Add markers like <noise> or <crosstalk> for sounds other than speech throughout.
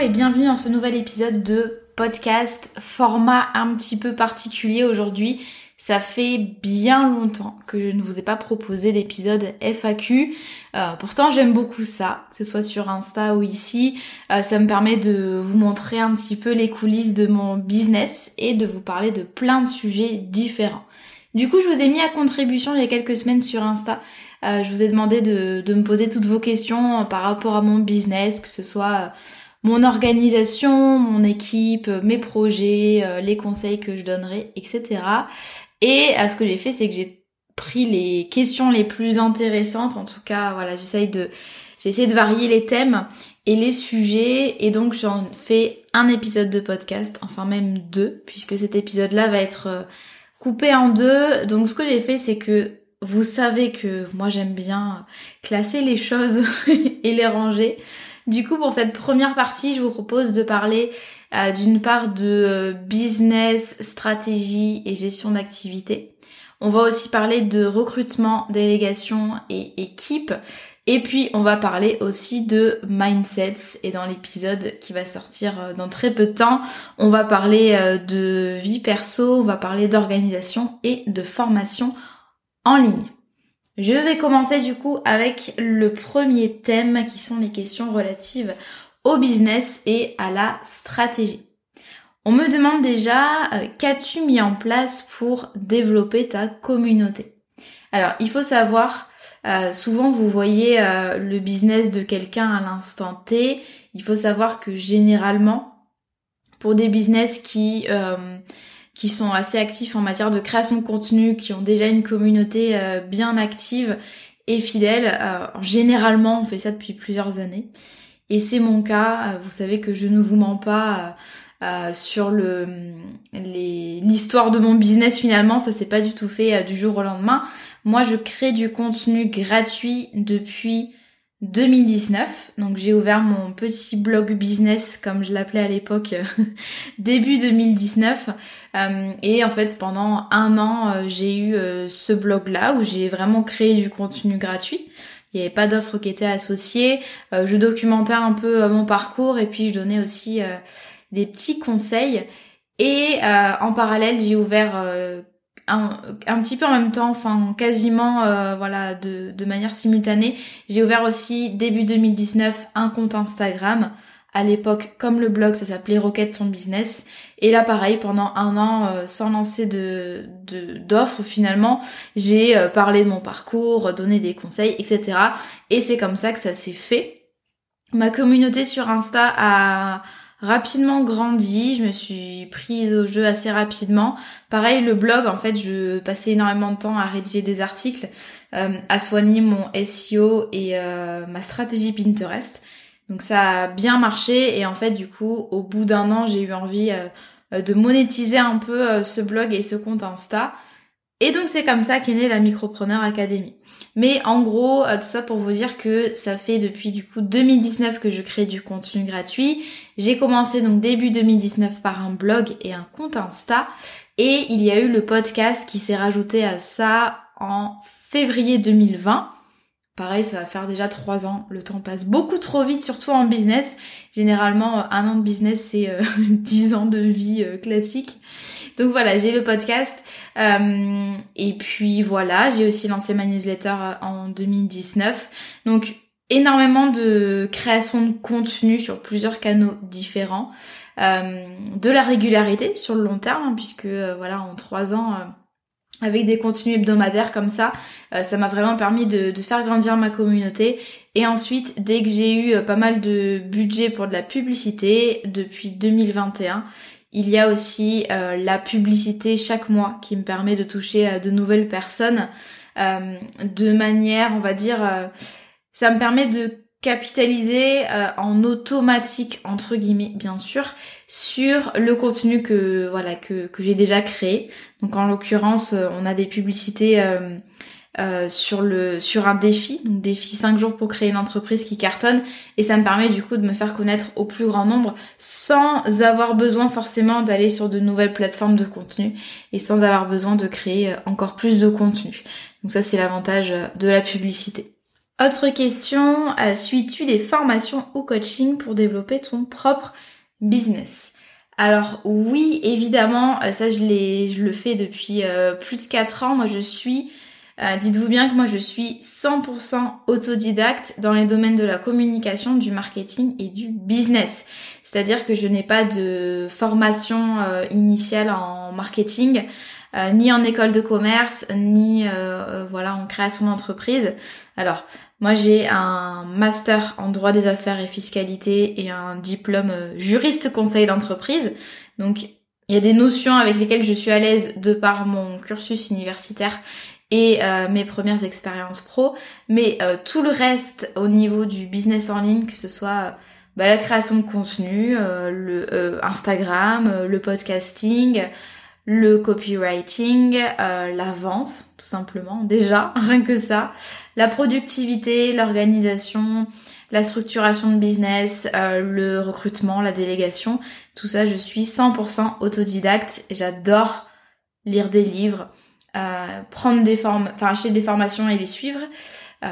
Et bienvenue dans ce nouvel épisode de podcast, format un petit peu particulier aujourd'hui. Ça fait bien longtemps que je ne vous ai pas proposé d'épisode FAQ. Euh, pourtant j'aime beaucoup ça, que ce soit sur Insta ou ici. Euh, ça me permet de vous montrer un petit peu les coulisses de mon business et de vous parler de plein de sujets différents. Du coup je vous ai mis à contribution il y a quelques semaines sur Insta. Euh, je vous ai demandé de, de, me poser toutes vos questions par rapport à mon business, que ce soit mon organisation, mon équipe, mes projets, euh, les conseils que je donnerai, etc. Et euh, ce que j'ai fait, c'est que j'ai pris les questions les plus intéressantes. En tout cas, voilà, j'essaye de, j'essaie de varier les thèmes et les sujets. Et donc, j'en fais un épisode de podcast, enfin même deux, puisque cet épisode-là va être euh, coupé en deux. Donc, ce que j'ai fait, c'est que vous savez que moi, j'aime bien classer les choses <laughs> et les ranger. Du coup, pour cette première partie, je vous propose de parler euh, d'une part de euh, business, stratégie et gestion d'activité. On va aussi parler de recrutement, délégation et équipe. Et puis on va parler aussi de mindsets et dans l'épisode qui va sortir euh, dans très peu de temps, on va parler de vie perso, on va parler d'organisation et de formation en ligne. Je vais commencer du coup avec le premier thème qui sont les questions relatives au business et à la stratégie. On me demande déjà euh, qu'as-tu mis en place pour développer ta communauté? Alors il faut savoir, euh, souvent vous voyez euh, le business de quelqu'un à l'instant T, il faut savoir que généralement pour des business qui qui sont assez actifs en matière de création de contenu, qui ont déjà une communauté euh, bien active et fidèle. Euh, généralement, on fait ça depuis plusieurs années. Et c'est mon cas. Euh, vous savez que je ne vous mens pas sur le l'histoire de mon business finalement. Ça s'est pas du tout fait du jour au lendemain. Moi, je crée du contenu gratuit depuis 2019. Donc j'ai ouvert mon petit blog business comme je l'appelais à l'époque <laughs> début 2019. Euh, et en fait pendant un an euh, j'ai eu euh, ce blog là où j'ai vraiment créé du contenu gratuit. Il n'y avait pas d'offre qui était associée. je documentais un peu mon parcours et puis je donnais aussi des petits conseils. Et en parallèle j'ai ouvert un, un, petit peu en même temps, enfin quasiment euh, voilà de, de, manière simultanée. J'ai ouvert aussi début 2019 un compte Instagram. À l'époque, comme le blog, ça s'appelait Rocket Ton Business. Et là, pareil, pendant un an, euh, sans lancer de d'offres, finalement, j'ai euh, parlé de mon parcours, donné des conseils, etc. Et c'est comme ça que ça s'est fait. Ma communauté sur Insta a rapidement grandi, je me suis prise au jeu assez rapidement. Pareil, le blog, en fait, je passais énormément de temps à rédiger des articles, euh, à soigner mon SEO et euh, ma stratégie Pinterest. Donc ça a bien marché et en fait, du coup, au bout d'un an, j'ai eu envie euh, de monétiser un peu ce blog et ce compte Insta. Et donc c'est comme ça qu'est née la Micropreneur Academy. Mais en gros, tout ça pour vous dire que ça fait depuis du coup 2019 que je crée du contenu gratuit. J'ai commencé donc début 2019 par un blog et un compte Insta. Et il y a eu le podcast qui s'est rajouté à ça en février 2020. Pareil, ça va faire déjà trois ans. Le temps passe beaucoup trop vite, surtout en business. Généralement, un an de business, c'est euh, <laughs> dix ans de vie euh, classique. Donc voilà, j'ai le podcast. Euh, et puis voilà, j'ai aussi lancé ma newsletter en 2019. Donc énormément de création de contenu sur plusieurs canaux différents. de la régularité sur le long terme, hein, puisque voilà, en trois ans avec des contenus hebdomadaires comme ça, euh, ça m'a vraiment permis de, faire grandir ma communauté. Et ensuite, dès que j'ai eu euh, pas mal de budget pour de la publicité, depuis 2021, il y a aussi euh, la publicité chaque mois qui me permet de toucher de nouvelles personnes de manière, on va dire, ça me permet de capitaliser en automatique entre guillemets bien sûr sur le contenu que voilà que, que j'ai déjà créé. Donc en l'occurrence, euh, on a des publicités euh, euh, sur le sur un défi, donc défi 5 jours pour créer une entreprise qui cartonne et ça me permet du coup de me faire connaître au plus grand nombre sans avoir besoin forcément d'aller sur de nouvelles plateformes de contenu et sans avoir besoin de créer encore plus de contenu. Donc ça c'est l'avantage de la publicité. Autre question, suis-tu des formations ou coaching pour développer ton propre business? Alors oui, évidemment, euh, ça je, je le fais depuis euh, plus de 4 ans. Moi je suis, euh, dites-vous bien que moi je suis 100% autodidacte dans les domaines de la communication, du marketing et du business. C'est-à-dire que je n'ai pas de formation initiale en marketing. ni en école de commerce, ni voilà en création d'entreprise. Alors, moi, j'ai un master en droit des affaires et fiscalité et un diplôme euh, juriste conseil d'entreprise. Donc, il y a des notions avec lesquelles je suis à l'aise de par mon cursus universitaire et euh, mes premières expériences pro. Mais euh, tout le reste au niveau du business en ligne, que ce soit bah, la création de contenu, le Instagram, le podcasting, le copywriting, euh, la vente, tout simplement, déjà, <laughs> rien que ça, la productivité, l'organisation, la structuration de business, euh, le recrutement, la délégation, tout ça, je suis 100% autodidacte. J'adore lire des livres, euh, prendre des formes, enfin acheter des formations et les suivre.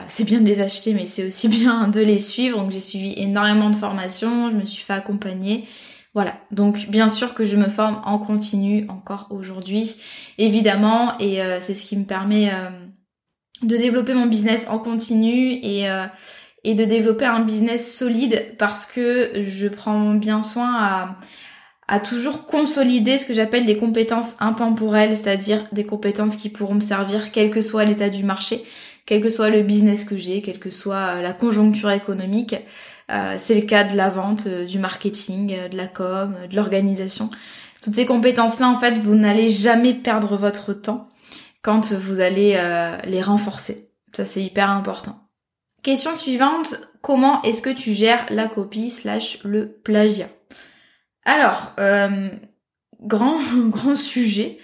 c'est bien de les acheter, mais c'est aussi <laughs> bien de les suivre. Donc j'ai suivi énormément de formations, je me suis fait accompagner. Voilà, donc bien sûr que je me forme en continu encore aujourd'hui, évidemment, et euh, c'est ce qui me permet euh, de développer mon business en continu et, euh, et de développer un business solide parce que je prends bien soin à, à toujours consolider ce que j'appelle des compétences intemporelles, c'est-à-dire des compétences qui pourront me servir quel que soit l'état du marché, quel que soit le business que j'ai, quelle que soit la conjoncture économique. Euh, c'est le cas de la vente, euh, du marketing, euh, de la com, de l'organisation. Toutes ces compétences-là, en fait, vous n'allez jamais perdre votre temps quand vous allez les renforcer. Ça, c'est hyper important. Question suivante, comment est-ce que tu gères la copie slash le plagiat? Alors, grand, <laughs> grand sujet.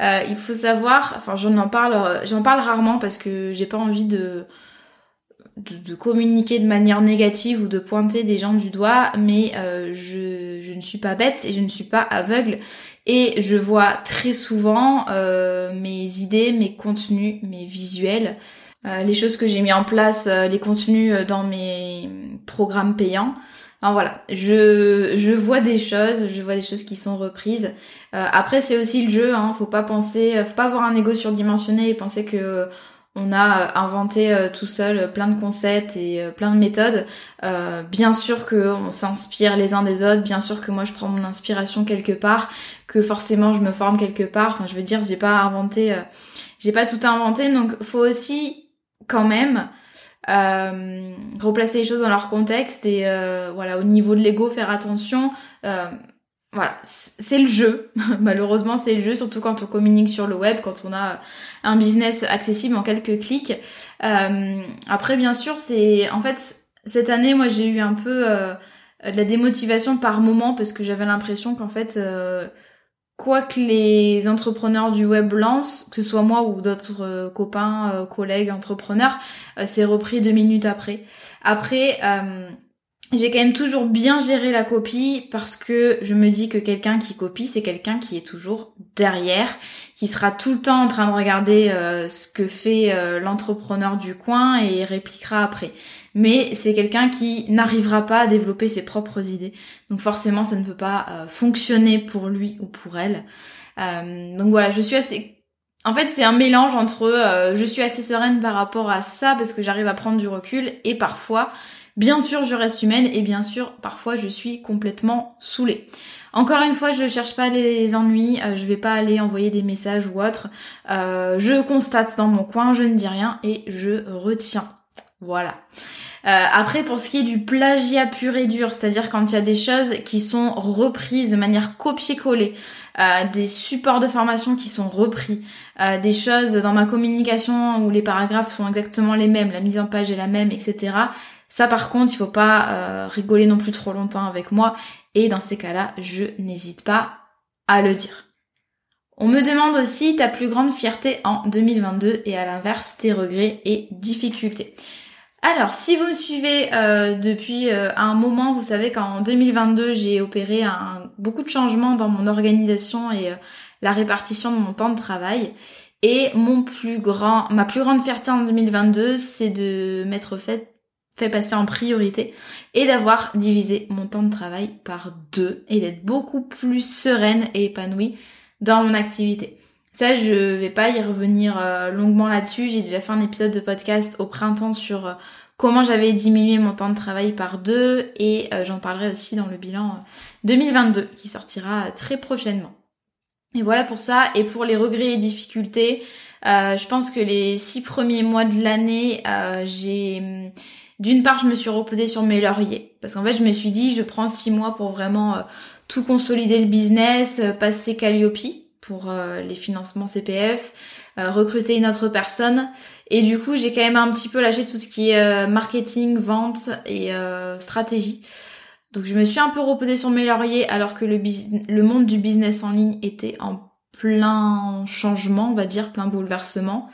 il faut savoir, enfin j'en en parle, j'en parle rarement parce que j'ai pas envie de de, communiquer de manière négative ou de pointer des gens du doigt, mais euh, je, je, ne suis pas bête et je ne suis pas aveugle et je vois très souvent euh, mes idées, mes contenus, mes visuels, euh, les choses que j'ai mis en place, les contenus dans mes programmes payants. Enfin voilà, je, je vois des choses, je vois des choses qui sont reprises. après c'est aussi le jeu, hein, faut pas penser, faut pas avoir un ego surdimensionné et penser que on a euh, inventé euh, tout seul euh, plein de concepts et plein de méthodes. bien sûr qu'on s'inspire les uns des autres, bien sûr que moi je prends mon inspiration quelque part, que forcément je me forme quelque part. Enfin, je veux dire, j'ai pas inventé, j'ai pas tout inventé, donc faut aussi quand même replacer les choses dans leur contexte et voilà au niveau de l'ego faire attention voilà, c'est le jeu. <laughs> Malheureusement, c'est le jeu, surtout quand on communique sur le web, quand on a un business accessible en quelques clics. Euh, après, bien sûr, c'est en fait cette année, moi, j'ai eu un peu euh, de la démotivation par moment parce que j'avais l'impression qu'en fait, euh, quoi que les entrepreneurs du web lancent, que ce soit moi ou d'autres copains, collègues, entrepreneurs, c'est repris deux minutes après. Après j'ai quand même toujours bien géré la copie parce que je me dis que quelqu'un qui copie, c'est quelqu'un qui est toujours derrière, qui sera tout le temps en train de regarder euh, ce que fait euh, l'entrepreneur du coin et répliquera après. Mais c'est quelqu'un qui n'arrivera pas à développer ses propres idées. Donc forcément, ça ne peut pas euh, fonctionner pour lui ou pour elle. donc voilà, je suis assez en fait, c'est un mélange entre je suis assez sereine par rapport à ça parce que j'arrive à prendre du recul et parfois Bien sûr, je reste humaine et bien sûr, parfois, je suis complètement saoulée. Encore une fois, je cherche pas les ennuis, euh, je vais pas aller envoyer des messages ou autre. Euh, je constate dans mon coin, je ne dis rien et je retiens. Voilà. Euh, après, pour ce qui est du plagiat pur et dur, c'est-à-dire quand il y a des choses qui sont reprises de manière copier-coller, des supports de formation qui sont repris, des choses dans ma communication où les paragraphes sont exactement les mêmes, la mise en page est la même, etc. Ça par contre, il faut pas euh, rigoler non plus trop longtemps avec moi et dans ces cas-là, je n'hésite pas à le dire. On me demande aussi ta plus grande fierté en 2022 et à l'inverse tes regrets et difficultés. Alors, si vous me suivez euh, depuis euh, un moment, vous savez qu'en 2022, j'ai opéré un, beaucoup de changements dans mon organisation et la répartition de mon temps de travail. Et mon plus grand, ma plus grande fierté en 2022, c'est de m'être faite passer en priorité et d'avoir divisé mon temps de travail par deux et d'être beaucoup plus sereine et épanouie dans mon activité. Ça, je vais pas y revenir euh, longuement là-dessus. J'ai déjà fait un épisode de podcast au printemps sur euh, comment j'avais diminué mon temps de travail par deux et euh, j'en parlerai aussi dans le bilan 2022 qui sortira très prochainement. Et voilà pour ça. Et pour les regrets et difficultés, je pense que les six premiers mois de l'année, j'ai d'une part, je me suis reposée sur mes lauriers. Parce qu'en fait, je me suis dit, je prends six mois pour vraiment euh, tout consolider le business, euh, passer Calliope pour euh, les financements CPF, recruter une autre personne. Et du coup, j'ai quand même un petit peu lâché tout ce qui est marketing, vente et stratégie. Donc je me suis un peu reposée sur mes lauriers alors que le, le monde du business en ligne était en plein changement, on va dire, plein bouleversement.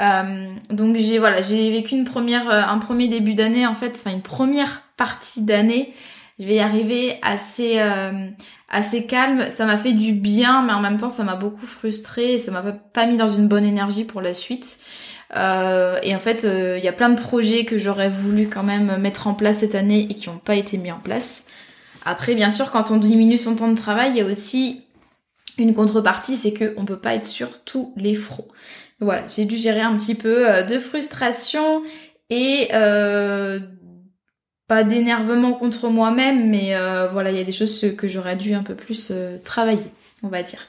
Euh, donc j'ai voilà, j'ai vécu une première, euh, un premier début d'année en fait, enfin une première partie d'année. Je vais y arriver assez, euh, assez calme. Ça m'a fait du bien, mais en même temps ça m'a beaucoup frustrée et ça m'a pas mis dans une bonne énergie pour la suite. et en fait, il y a plein de projets que j'aurais voulu quand même mettre en place cette année et qui n'ont pas été mis en place. Après, bien sûr, quand on diminue son temps de travail, il y a aussi une contrepartie, c'est qu'on peut pas être sur tous les fronts. Voilà, j'ai dû gérer un petit peu euh, de frustration et euh, pas d'énervement contre moi-même, mais euh, voilà, il y a des choses que j'aurais dû un peu plus travailler, on va dire.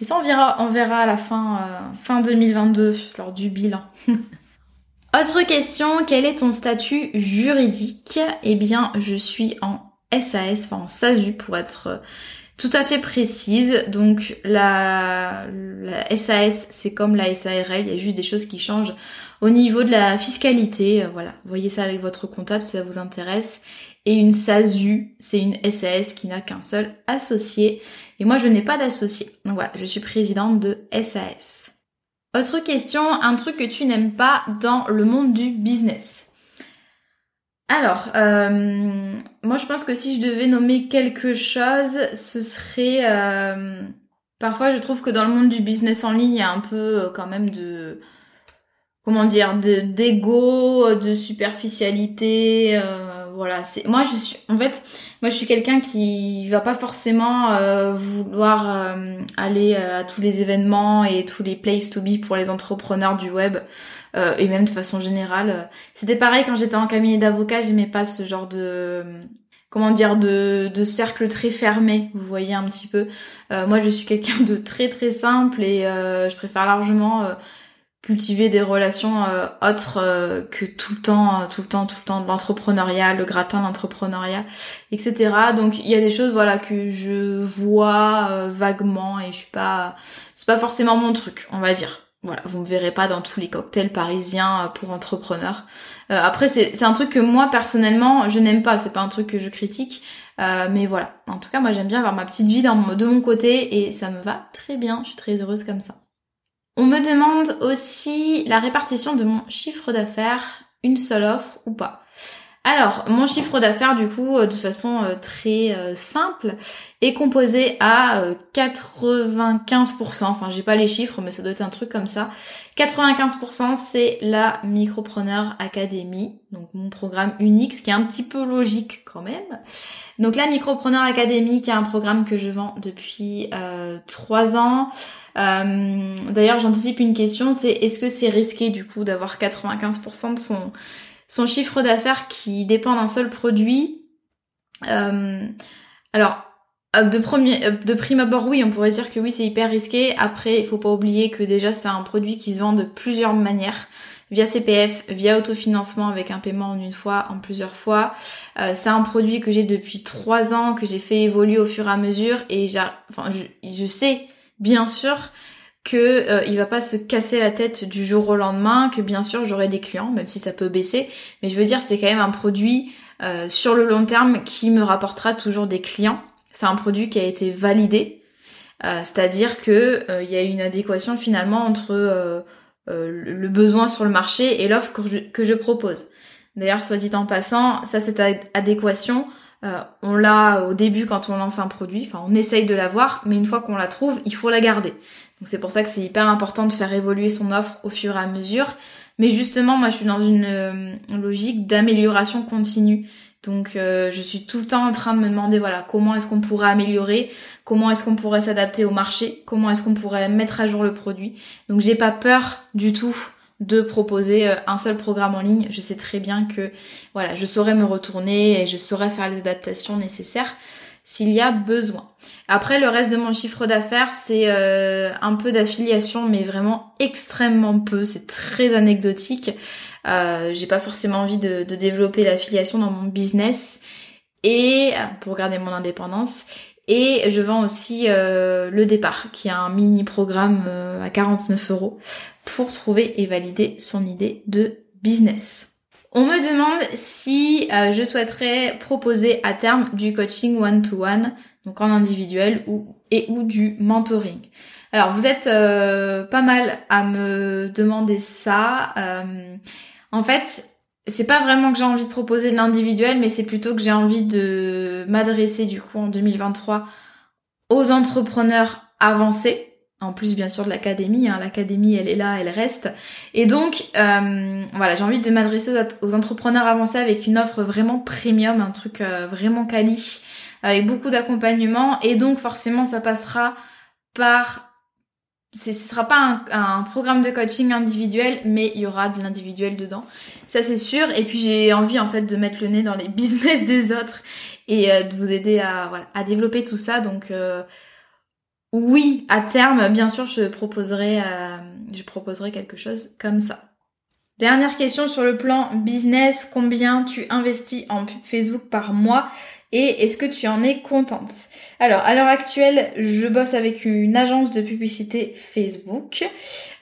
Et ça, on verra, à la fin, fin 2022, lors du bilan. <laughs> Autre question, quel est ton statut juridique? Eh bien, je suis en SAS, enfin en SASU pour être tout à fait précise. Donc la, SAS, c'est comme la SARL, il y a juste des choses qui changent au niveau de la fiscalité. Voilà, voyez ça avec votre comptable si ça vous intéresse. Et une SASU, c'est une SAS qui n'a qu'un seul associé. Et moi, je n'ai pas d'associé. Donc voilà, je suis présidente de SAS. Autre question, un truc que tu n'aimes pas dans le monde du business. Alors, euh, moi je pense que si je devais nommer quelque chose, ce serait... Euh, parfois je trouve que dans le monde du business en ligne, il y a un peu euh, quand même de... Comment dire D'ego, de, superficialité. Voilà, c'est moi je suis... En fait, moi je suis quelqu'un qui va pas forcément vouloir aller à tous les événements et tous les places to be pour les entrepreneurs du web. Euh, et même de façon générale. C'était pareil quand j'étais en cabinet d'avocat, j'aimais pas ce genre de comment dire de, de cercle très fermé, vous voyez un petit peu. Euh, moi je suis quelqu'un de très très simple et euh, je préfère largement cultiver des relations autres que tout le temps, tout le temps, tout le temps de l'entrepreneuriat, le gratin l'entrepreneuriat, etc. Donc il y a des choses voilà que je vois vaguement et je suis pas, c'est pas forcément mon truc, on va dire. Voilà, vous me verrez pas dans tous les cocktails parisiens euh, pour entrepreneurs. Euh, après, c'est un truc que moi personnellement, je n'aime pas. C'est pas un truc que je critique, euh, mais voilà. En tout cas, moi, j'aime bien avoir ma petite vie dans de mon côté et ça me va très bien. Je suis très heureuse comme ça. On me demande aussi la répartition de mon chiffre d'affaires, une seule offre ou pas. Alors, mon chiffre d'affaires, du coup, de façon très simple, est composé à 95%, enfin j'ai pas les chiffres, mais ça doit être un truc comme ça. 95% c'est la Micropreneur Academy, donc mon programme unique, ce qui est un petit peu logique quand même. Donc la Micropreneur Academy, qui est un programme que je vends depuis euh, 3 ans. Euh, d'ailleurs, j'anticipe une question, c'est est-ce que c'est risqué du coup d'avoir 95% de son, chiffre d'affaires qui dépend d'un seul produit euh, Alors, euh, de, premier, de prime abord, oui, on pourrait dire que oui, c'est hyper risqué. Après, il faut pas oublier que déjà, c'est un produit qui se vend de plusieurs manières. Via CPF, via autofinancement avec un paiement en une fois, en plusieurs fois. C'est un produit que j'ai depuis trois ans, que j'ai fait évoluer au fur et à mesure. Et enfin, je, je sais, bien sûr, que euh, il va pas se casser la tête du jour au lendemain, que bien sûr j'aurai des clients, même si ça peut baisser. Mais je veux dire, c'est quand même un produit euh, sur le long terme qui me rapportera toujours des clients. C'est un produit qui a été validé, euh, c'est-à-dire que euh, il y a une adéquation finalement entre euh, le besoin sur le marché et l'offre que je, propose. D'ailleurs, soit dit en passant, ça cette adéquation, on l'a au début quand on lance un produit, enfin on essaye de l'avoir, mais une fois qu'on la trouve, il faut la garder. Donc c'est pour ça que c'est hyper important de faire évoluer son offre au fur et à mesure. Mais justement, moi je suis dans une logique d'amélioration continue. Donc euh, je suis tout le temps en train de me demander voilà comment est-ce qu'on pourrait améliorer, comment est-ce qu'on pourrait s'adapter au marché, comment est-ce qu'on pourrait mettre à jour le produit? Donc j'ai pas peur du tout de proposer euh, un seul programme en ligne. Je sais très bien que voilà, je saurais me retourner et je saurais faire les adaptations nécessaires s'il y a besoin. Après le reste de mon chiffre d'affaires, c'est euh, un peu d'affiliation mais vraiment extrêmement peu, c'est très anecdotique. Euh, j'ai pas forcément envie de, développer l'affiliation dans mon business et pour garder mon indépendance. Et je vends aussi euh, le départ, qui est un mini programme à 49 euros pour trouver et valider son idée de business. On me demande si je souhaiterais proposer à terme du coaching one-to-one, donc en individuel ou, et ou du mentoring. Alors vous êtes pas mal à me demander ça. En fait, c'est pas vraiment que j'ai envie de proposer de l'individuel, mais c'est plutôt que j'ai envie de m'adresser du coup en 2023 aux entrepreneurs avancés. En plus, bien sûr, de l'académie. Hein. L'académie, elle est là, elle reste. Et donc, euh, voilà, j'ai envie de m'adresser aux entrepreneurs avancés avec une offre vraiment premium, un truc euh, vraiment quali, avec beaucoup d'accompagnement. Et donc, forcément, ça passera par ce sera pas un, programme de coaching individuel, mais il y aura de l'individuel dedans. Ça c'est sûr. Et puis j'ai envie en fait de mettre le nez dans les <laughs> business des autres et euh, de vous aider à, à développer tout ça. Donc euh, oui, à terme, bien sûr, je proposerai, euh, je proposerai quelque chose comme ça. Dernière question sur le plan business, combien tu investis en Facebook par mois et est-ce que tu en es contente? Alors, à l'heure actuelle, je bosse avec une agence de publicité Facebook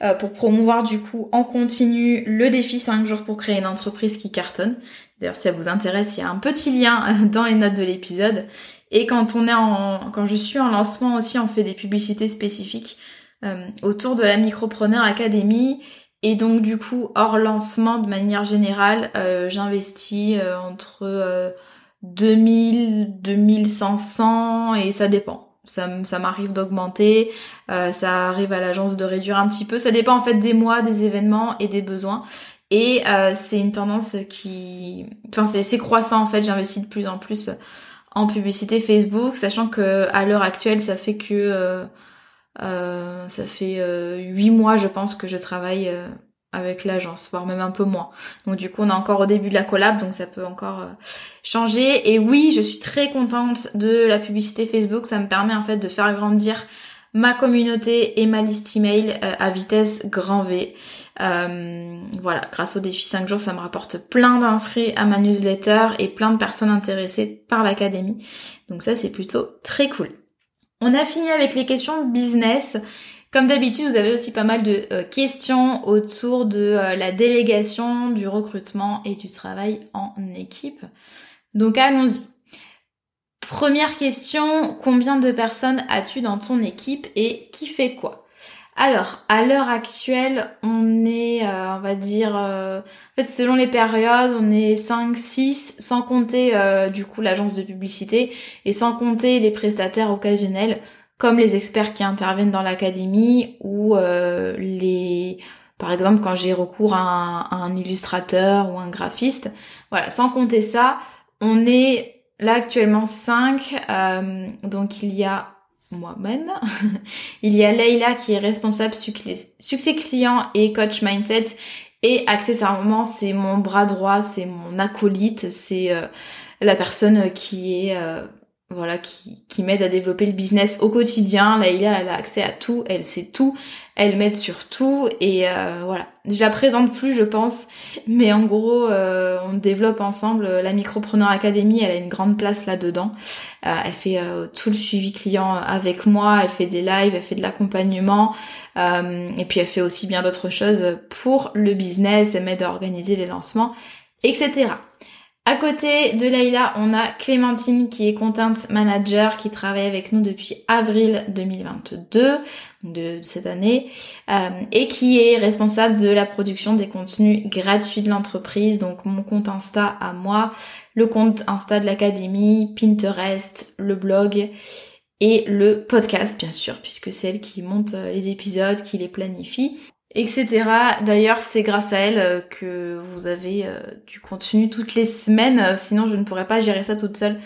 euh, pour promouvoir du coup en continu le défi 5 jours pour créer une entreprise qui cartonne. D'ailleurs, si ça vous intéresse, il y a un petit lien dans les notes de l'épisode. Et quand on est en, quand je suis en lancement aussi, on fait des publicités spécifiques euh, autour de la Micropreneur Academy. Et donc du coup, hors lancement, de manière générale, euh, j'investis entre 2000, 2500 et ça dépend. Ça, ça m'arrive d'augmenter, euh, ça arrive à l'agence de réduire un petit peu. Ça dépend en fait des mois, des événements et des besoins. Et euh, c'est une tendance qui, enfin c'est croissant en fait. J'investis de plus en plus en publicité Facebook, sachant que à l'heure actuelle, ça fait que euh, euh ça fait huit mois, je pense, que je travaille avec l'agence, voire même un peu moins. Donc du coup, on est encore au début de la collab, donc ça peut encore euh, changer. Et oui, je suis très contente de la publicité Facebook. Ça me permet en fait de faire grandir ma communauté et ma liste email euh, à vitesse grand V. Euh, voilà, grâce au défi 5 jours, ça me rapporte plein d'inscrits à ma newsletter et plein de personnes intéressées par l'académie. Donc ça, c'est plutôt très cool. On a fini avec les questions business. Comme d'habitude, vous avez aussi pas mal de euh, questions autour de euh, la délégation, du recrutement et du travail en équipe. Donc allons-y. Première question, combien de personnes as-tu dans ton équipe et qui fait quoi? Alors, à l'heure actuelle, on est, euh, on va dire, euh, en fait, selon les périodes, on est 5, 6, sans compter euh, du coup l'agence de publicité et sans compter les prestataires occasionnels, comme les experts qui interviennent dans l'académie ou les, par exemple, quand j'ai recours à un, à un illustrateur ou un graphiste. Voilà, sans compter ça, on est là actuellement 5, donc il y a moi-même. <laughs> Il y a Leïla qui est responsable succès client et coach mindset. Et accessoirement, c'est mon bras droit, c'est mon acolyte, c'est euh, la personne qui est euh, voilà qui, qui m'aide à développer le business au quotidien. Leïla, elle a accès à tout, elle sait tout, elle m'aide sur tout et euh, voilà. Je la présente plus, je pense, mais en gros, euh, on développe ensemble la Micropreneur Academy. Elle a une grande place là-dedans. Euh, elle fait tout le suivi client avec moi. Elle fait des lives, elle fait de l'accompagnement et puis elle fait aussi bien d'autres choses pour le business. Elle m'aide à organiser les lancements, etc. À côté de Leïla, on a Clémentine qui est content manager qui travaille avec nous depuis avril 2022 de cette année euh, et qui est responsable de la production des contenus gratuits de l'entreprise. Donc mon compte Insta à moi, le compte Insta de l'académie, Pinterest, le blog et le podcast bien sûr puisque c'est elle qui monte euh, les épisodes, qui les planifie etc. D'ailleurs, c'est grâce à elle euh, que vous avez euh, du contenu toutes les semaines, euh, sinon je ne pourrais pas gérer ça toute seule.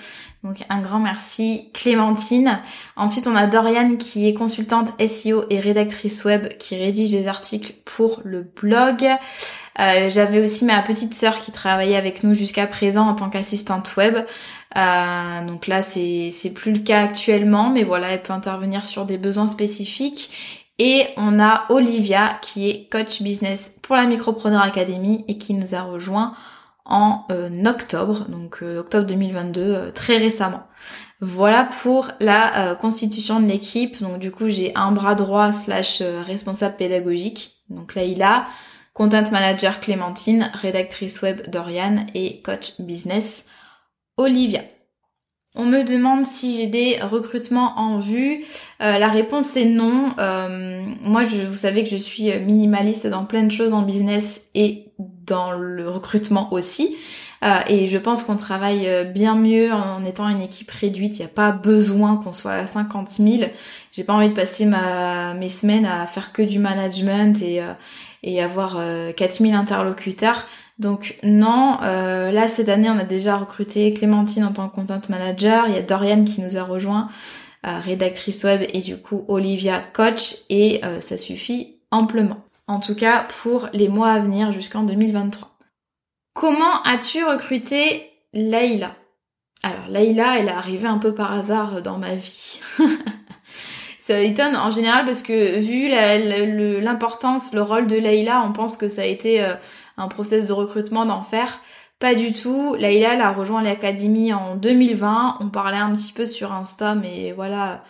Donc un grand merci Clémentine. Ensuite, on a Doriane qui est consultante SEO et rédactrice web qui rédige des articles pour le blog. J'avais aussi ma petite sœur qui travaillait avec nous jusqu'à présent en tant qu'assistante web. donc là, c'est plus le cas actuellement, mais voilà, elle peut intervenir sur des besoins spécifiques. Et on a Olivia qui est coach business pour la Micropreneur Academy et qui nous a rejoint en euh, octobre, donc euh, octobre 2022, euh, très récemment. Voilà pour la constitution de l'équipe. Donc du coup j'ai un bras droit slash responsable pédagogique. Donc là il a content manager Clémentine, rédactrice web Dorian et coach business Olivia. On me demande si j'ai des recrutements en vue. Euh, la réponse est non. Euh, moi, vous savez que je suis minimaliste dans plein de choses en business et dans le recrutement aussi. Euh, et je pense qu'on travaille bien mieux en étant une équipe réduite. Il n'y a pas besoin qu'on soit à 50 000. J'ai pas envie de passer ma, mes semaines à faire que du management et, et avoir 4000 interlocuteurs. Donc non, euh, là cette année on a déjà recruté Clémentine en tant que content manager, il y a Dorian qui nous a rejoint, euh, rédactrice web et du coup Olivia coach et euh, ça suffit amplement. En tout cas pour les mois à venir jusqu'en 2023. Comment as-tu recruté Leïla Alors Leïla elle est arrivée un peu par hasard dans ma vie. <laughs> ça étonne en général parce que vu l'importance, le, rôle de Leïla, on pense que ça a été un process de recrutement d'enfer. Pas du tout. Laïla, elle a rejoint l'académie en 2020. On parlait un petit peu sur Insta, mais voilà,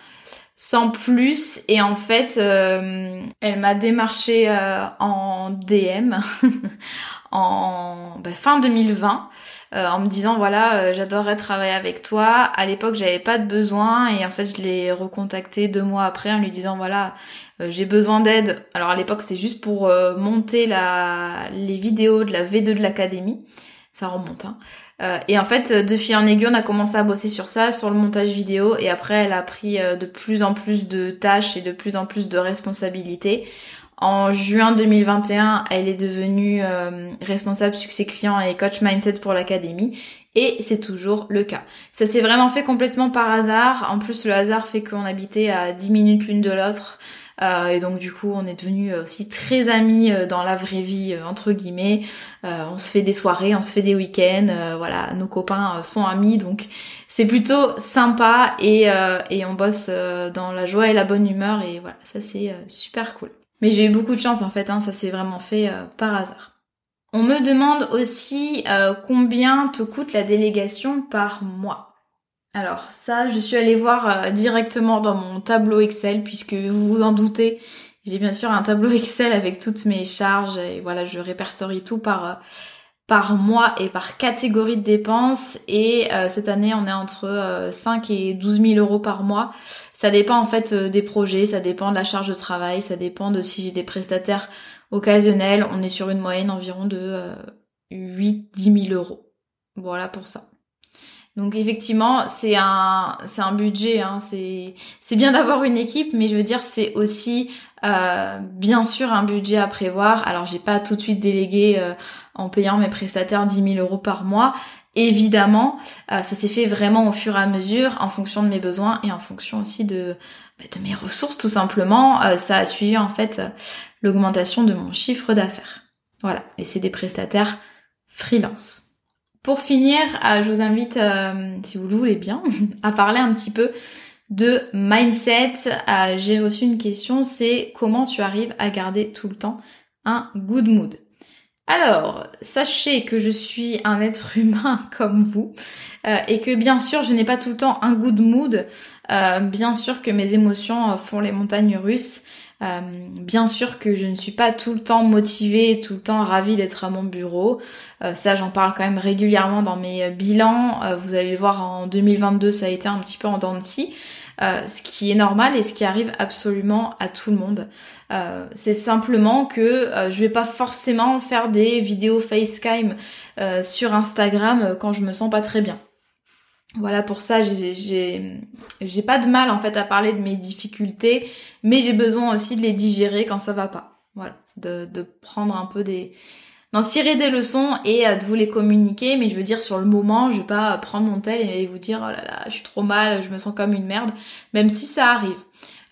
sans plus. Et en fait, euh, elle m'a démarché euh, en DM <laughs> en bah, fin 2020 euh, en me disant voilà j'adorerais travailler avec toi. À l'époque j'avais pas de besoin. Et en fait je l'ai recontacté deux mois après en lui disant voilà j'ai besoin d'aide. Alors à l'époque c'est juste pour monter la les vidéos de la V2 de l'académie. Ça remonte hein euh, et en fait, de fil en aiguille, on a commencé à bosser sur ça, sur le montage vidéo, et après, elle a pris euh, de plus en plus de tâches et de plus en plus de responsabilités. En juin 2021, elle est devenue euh, responsable succès client et coach mindset pour l'académie. Et c'est toujours le cas. Ça s'est vraiment fait complètement par hasard. En plus, le hasard fait qu'on habitait à 10 minutes l'une de l'autre. Euh, et donc du coup, on est devenus euh, aussi très amis euh, dans la vraie vie entre guillemets. on se fait des soirées, on se fait des week-ends. voilà, nos copains sont amis, donc c'est plutôt sympa et, et on bosse dans la joie et la bonne humeur et voilà, ça c'est super cool. Mais j'ai eu beaucoup de chance en fait, hein, ça s'est vraiment fait par hasard. On me demande aussi combien te coûte la délégation par mois. Alors ça, je suis allée voir euh, directement dans mon tableau Excel puisque vous vous en doutez, j'ai bien sûr un tableau <laughs> Excel avec toutes mes charges et voilà, je répertorie tout par euh, par mois et par catégorie de dépenses et cette année on est entre 5 et 12 000 euros par mois. Ça dépend en fait des projets, ça dépend de la charge de travail, ça dépend de si j'ai des prestataires occasionnels. On est sur une moyenne environ de 8-10 000 euros. Voilà pour ça. Donc effectivement, c'est un c'est un budget. Hein, c'est c'est bien d'avoir une équipe, mais je veux dire c'est aussi euh, bien sûr un budget à prévoir. Alors j'ai pas tout de suite délégué euh, en payant mes prestataires 10 000 euros par mois. Évidemment, euh, ça s'est fait vraiment au fur et à mesure, en fonction de mes besoins et en fonction aussi de bah, de mes ressources tout simplement. ça a suivi en fait l'augmentation de mon chiffre d'affaires. Voilà, et c'est des prestataires freelance. Pour finir, euh, je vous invite, euh, si vous le voulez bien, <laughs> à parler un petit peu de mindset. Euh, j'ai reçu une question, c'est comment tu arrives à garder tout le temps un good mood? Alors, sachez que je suis un être <laughs> humain comme vous et que bien sûr, je n'ai pas tout le temps un good mood. bien sûr que mes émotions font les montagnes russes. Euh, bien sûr que je ne suis pas tout le temps motivée, tout le temps ravie d'être à mon bureau. Euh, ça, j'en parle quand même régulièrement dans mes bilans. Euh, vous allez le voir, en 2022, ça a été un petit peu en dents de scie. ce qui est normal et ce qui arrive absolument à tout le monde. c'est simplement que je vais pas forcément faire des vidéos facecam sur Instagram quand je me sens pas très bien. Voilà, pour ça, j'ai pas de mal en fait à parler de mes difficultés, mais j'ai besoin aussi de les digérer quand ça va pas. Voilà, de, de prendre un peu des, d'en tirer des leçons et euh, de vous les communiquer. Mais je veux dire, sur le moment, je vais pas prendre mon tel et vous dire, oh là là, je suis trop mal, je me sens comme une merde, même si ça arrive.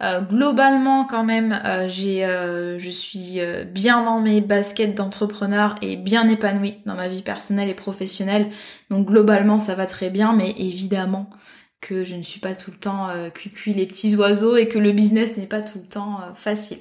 Euh, globalement, quand même, euh, j'ai, euh, je suis bien dans mes baskets d'entrepreneur et bien épanouie dans ma vie personnelle et professionnelle. Donc globalement, ça va très bien, mais évidemment que je ne suis pas tout le temps cuicui les petits oiseaux et que le business n'est pas tout le temps facile.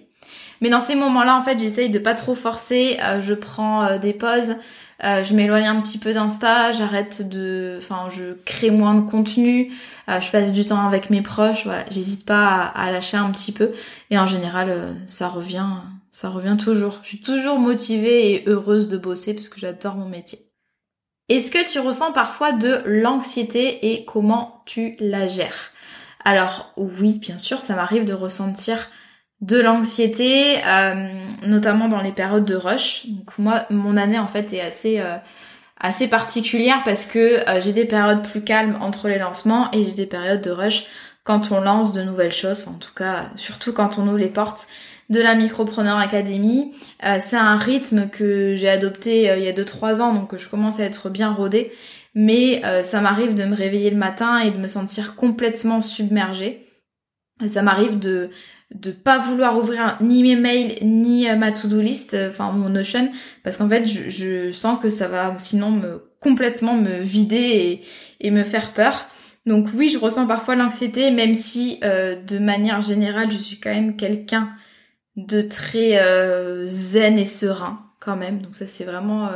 Mais dans ces moments-là, en fait, j'essaye de pas trop forcer. je prends des pauses. Euh, je m'éloigne un petit peu d'Insta, j'arrête de, enfin, je crée moins de contenu, euh, je passe du temps avec mes proches, voilà, j'hésite pas à, lâcher un petit peu. Et en général, euh, ça revient, ça revient toujours. Je suis toujours motivée et heureuse de bosser parce que j'adore mon métier. Est-ce que tu ressens parfois de l'anxiété et comment tu la gères? Alors oui, bien sûr, ça m'arrive de ressentir de l'anxiété, euh, notamment dans les périodes de rush. Donc moi, mon année en fait est assez euh, assez particulière parce que euh, j'ai des périodes plus calmes entre les lancements et j'ai des périodes de rush quand on lance de nouvelles choses. en tout cas, surtout quand on ouvre les portes de la Micropreneur Academy. c'est un rythme que j'ai adopté il y a 2-3 ans, donc je commence à être bien rodée. Mais ça m'arrive de me réveiller le matin et de me sentir complètement submergée. Ça m'arrive de de pas vouloir ouvrir ni mes mails ni euh, ma to-do list, euh, enfin mon Notion, parce qu'en fait je, sens que ça va sinon me complètement me vider et, me faire peur. Donc oui, je ressens parfois l'anxiété, même si euh, de manière générale je suis quand même quelqu'un de très zen et serein quand même. Donc ça c'est vraiment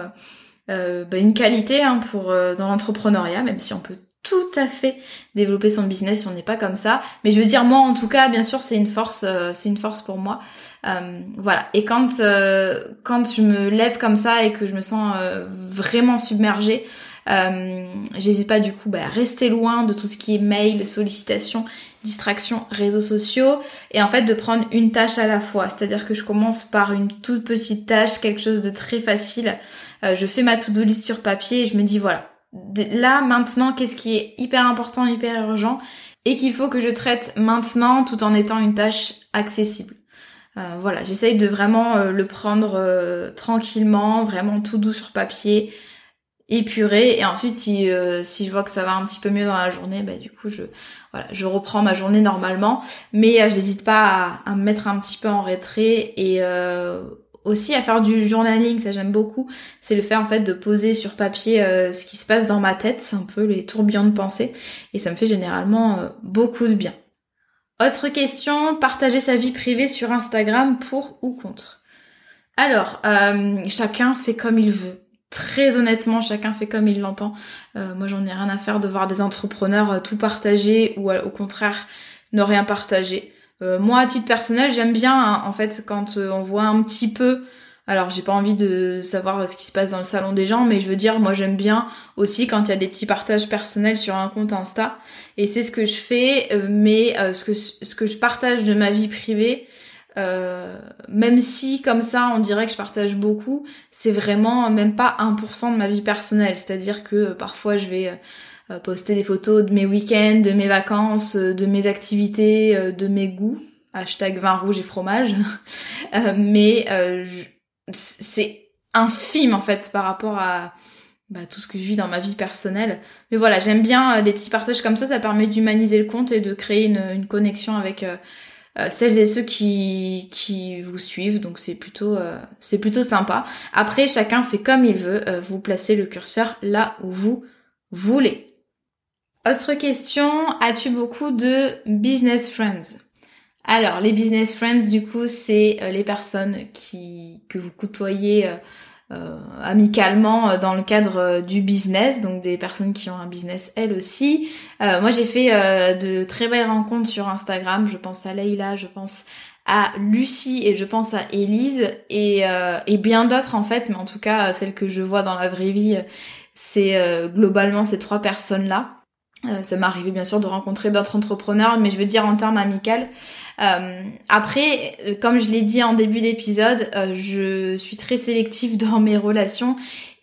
bah, une qualité hein, pour dans l'entrepreneuriat, même si on peut tout à fait développer son business si on n'est pas comme ça. Mais je veux dire, moi en tout cas, bien sûr, c'est une force, euh, c'est une force pour moi. Euh, voilà. Et quand euh, quand je me lève comme ça et que je me sens vraiment submergée, j'hésite pas du coup bah, à rester loin de tout ce qui est mail, sollicitations, distractions, réseaux sociaux, et en fait de prendre une tâche à la fois. C'est-à-dire que je commence par une toute petite tâche, quelque chose de très facile. je fais ma to-do list sur papier et je me dis voilà là maintenant qu'est-ce qui est hyper important, hyper urgent et qu'il faut que je traite maintenant tout en étant une tâche accessible. Euh, voilà, j'essaye de vraiment euh, le prendre euh, tranquillement, vraiment tout doux sur papier, épuré, et ensuite si, si je vois que ça va un petit peu mieux dans la journée, bah du coup je voilà, je reprends ma journée normalement, mais j'hésite pas à, à, me mettre un petit peu en retrait et aussi à faire du journaling, ça j'aime beaucoup, c'est le fait en fait de poser sur papier euh, ce qui se passe dans ma tête, c'est un peu les tourbillons de pensée, et ça me fait généralement euh, beaucoup de bien. Autre question, partager sa vie privée sur Instagram pour ou contre? Alors, euh, chacun fait comme il veut. Très honnêtement, chacun fait comme il l'entend. moi, j'en ai rien à faire de voir des entrepreneurs tout partager ou au contraire ne rien partager. Euh, moi, à titre personnel, j'aime bien, hein, en fait, quand euh, on voit un petit peu Alors j'ai pas envie de savoir ce qui se passe dans le salon des gens, mais je veux dire, moi j'aime bien aussi quand il y a des petits partages personnels sur un compte Insta. Et c'est ce que je fais, euh, mais euh, ce, que, ce que je partage de ma vie privée, euh, même si comme ça on dirait que je partage beaucoup, c'est vraiment même pas 1% de ma vie personnelle. C'est-à-dire que parfois je vais poster des photos de mes week-ends, de mes vacances, de mes activités, de mes goûts. Hashtag vin rouge et fromage. <laughs> mais c'est infime en fait par rapport à bah, tout ce que je vis dans ma vie personnelle. Mais voilà, j'aime bien euh, des petits partages comme ça, ça permet d'humaniser le compte et de créer une, connexion avec euh, euh, celles et ceux qui, qui vous suivent, donc c'est plutôt, c'est plutôt sympa. Après, chacun fait comme il veut, vous placez le curseur là où vous voulez. Autre question, as-tu beaucoup de business friends? Alors, les business friends, du coup, c'est euh, les personnes qui que vous côtoyez euh, euh amicalement dans le cadre du business, donc des personnes qui ont un business elles aussi. moi, j'ai fait de très belles rencontres sur Instagram. Je pense à Leïla, je pense à Lucie et je pense à Elise et, et bien d'autres en fait, mais en tout cas, celles que je vois dans la vraie vie, c'est globalement ces trois personnes-là. Ça m'est arrivé bien sûr de rencontrer d'autres entrepreneurs, mais je veux dire en termes amicales, euh, après, euh, comme je l'ai dit en début d'épisode, euh, je suis très sélective <laughs> dans mes relations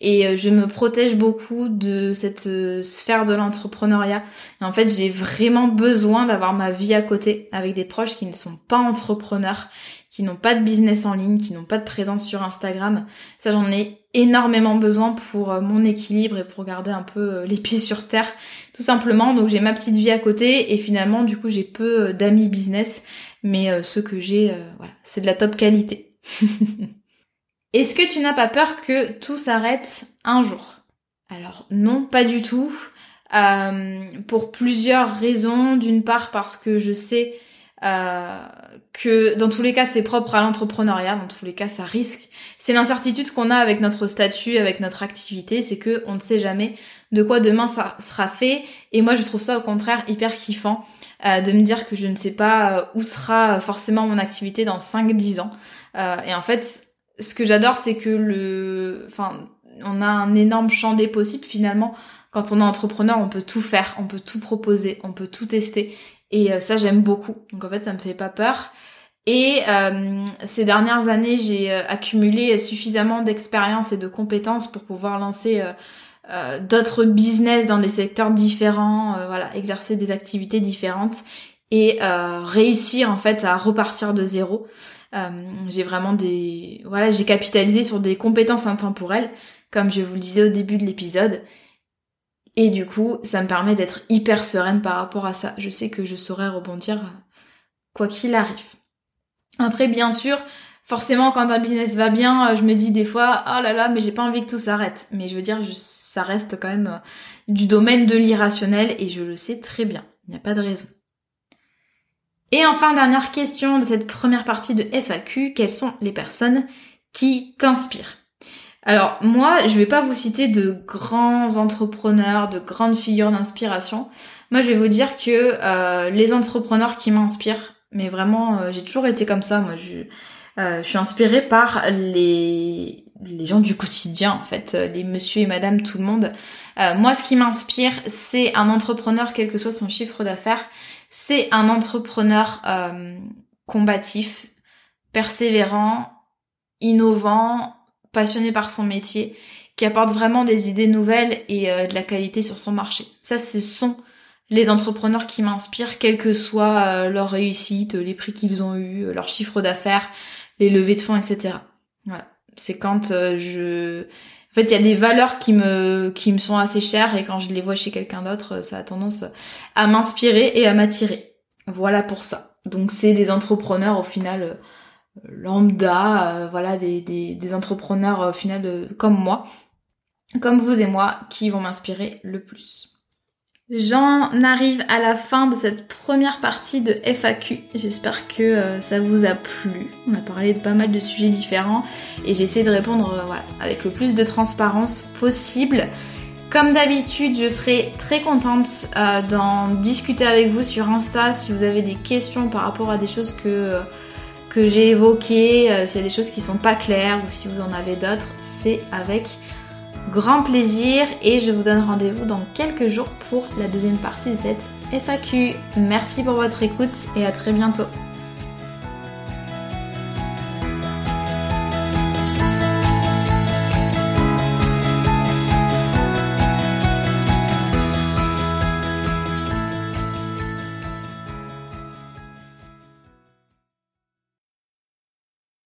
et je me protège beaucoup de cette sphère de l'entrepreneuriat. En fait, j'ai vraiment besoin d'avoir ma vie à côté avec des proches qui ne sont pas entrepreneurs, qui n'ont pas de business en ligne, qui n'ont pas de présence sur Instagram. Ça, j'en ai énormément besoin pour mon équilibre et pour garder un peu les pieds sur terre, tout simplement. Donc j'ai ma petite vie à côté et finalement, du coup, j'ai peu d'amis business mais euh, ce que j'ai, euh, voilà, c'est de la top qualité. <laughs> Est-ce que tu n'as pas peur que tout s'arrête un jour? Alors non, pas du tout. Euh, pour plusieurs raisons. D'une part parce que je sais que dans tous les cas c'est propre à l'entrepreneuriat, dans tous les cas ça risque. C'est l'incertitude qu'on a avec notre statut, avec notre activité, c'est que on ne sait jamais de quoi demain ça sera fait. Et moi je trouve ça au contraire hyper kiffant euh, de me dire que je ne sais pas euh, où sera forcément mon activité dans 5-10 ans. Euh, et en fait, ce que j'adore, c'est que le, enfin, on a un énorme champ des possibles finalement. Quand on est entrepreneur, on peut tout faire, on peut tout proposer, on peut tout tester. Et ça, j'aime beaucoup. Donc en fait, ça me fait pas peur. Et ces dernières années, j'ai accumulé suffisamment d'expérience et de compétences pour pouvoir lancer euh, d'autres business dans des secteurs différents, euh, voilà, exercer des activités différentes et euh, réussir en fait à repartir de zéro. j'ai vraiment des voilà, j'ai capitalisé sur des compétences intemporelles comme je vous le disais au début de l'épisode. Et du coup, ça me permet d'être hyper sereine par rapport à ça. Je sais que je saurai rebondir quoi qu'il arrive. Après, bien sûr, forcément quand un business va bien, euh, je me dis des fois oh là là mais j'ai pas envie que tout s'arrête. Mais je veux dire ça reste quand même euh, du domaine de l'irrationnel et je le sais très bien. Il n'y a pas de raison. Et enfin dernière question de cette première partie de FAQ, quelles sont les personnes qui t'inspirent? Alors moi, je vais pas vous citer de grands entrepreneurs, de grandes figures d'inspiration. Moi, je vais vous dire que euh, les entrepreneurs qui m'inspirent, mais vraiment, j'ai toujours été comme ça. Moi, je, euh, je suis inspirée par les, les gens du quotidien, en fait, euh, les monsieur et madame, tout le monde. Euh, moi, ce qui m'inspire, c'est un entrepreneur, quel que soit son chiffre d'affaires, c'est un entrepreneur combatif, persévérant, innovant, passionné par son métier, qui apporte vraiment des idées nouvelles et de la qualité sur son marché. Ça, ce sont les entrepreneurs qui m'inspirent, quelle que soit leur réussite, les prix qu'ils ont eus, leur chiffre d'affaires, les levées de fonds, etc. Voilà. C'est quand euh, je... En fait, il y a des valeurs qui me, qui me sont assez chères et quand je les vois chez quelqu'un d'autre, ça a tendance à m'inspirer et à m'attirer. Voilà pour ça. Donc c'est des entrepreneurs au final euh, lambda, euh, voilà, des, des, des, entrepreneurs au final comme moi, comme vous et moi, qui vont m'inspirer le plus. J'en arrive à la fin de cette première partie de FAQ. J'espère que euh, ça vous a plu. On a parlé de pas mal de sujets différents et j'essaie de répondre euh, voilà, avec le plus de transparence possible. Comme d'habitude, je serai très contente euh, d'en discuter avec vous sur Insta si vous avez des questions par rapport à des choses que que j'ai évoquées, euh, s'il y a des choses qui sont pas claires ou si vous en avez d'autres, c'est avec grand plaisir et je vous donne rendez-vous dans quelques jours pour la deuxième partie de cette FAQ. Merci pour votre écoute et à très bientôt.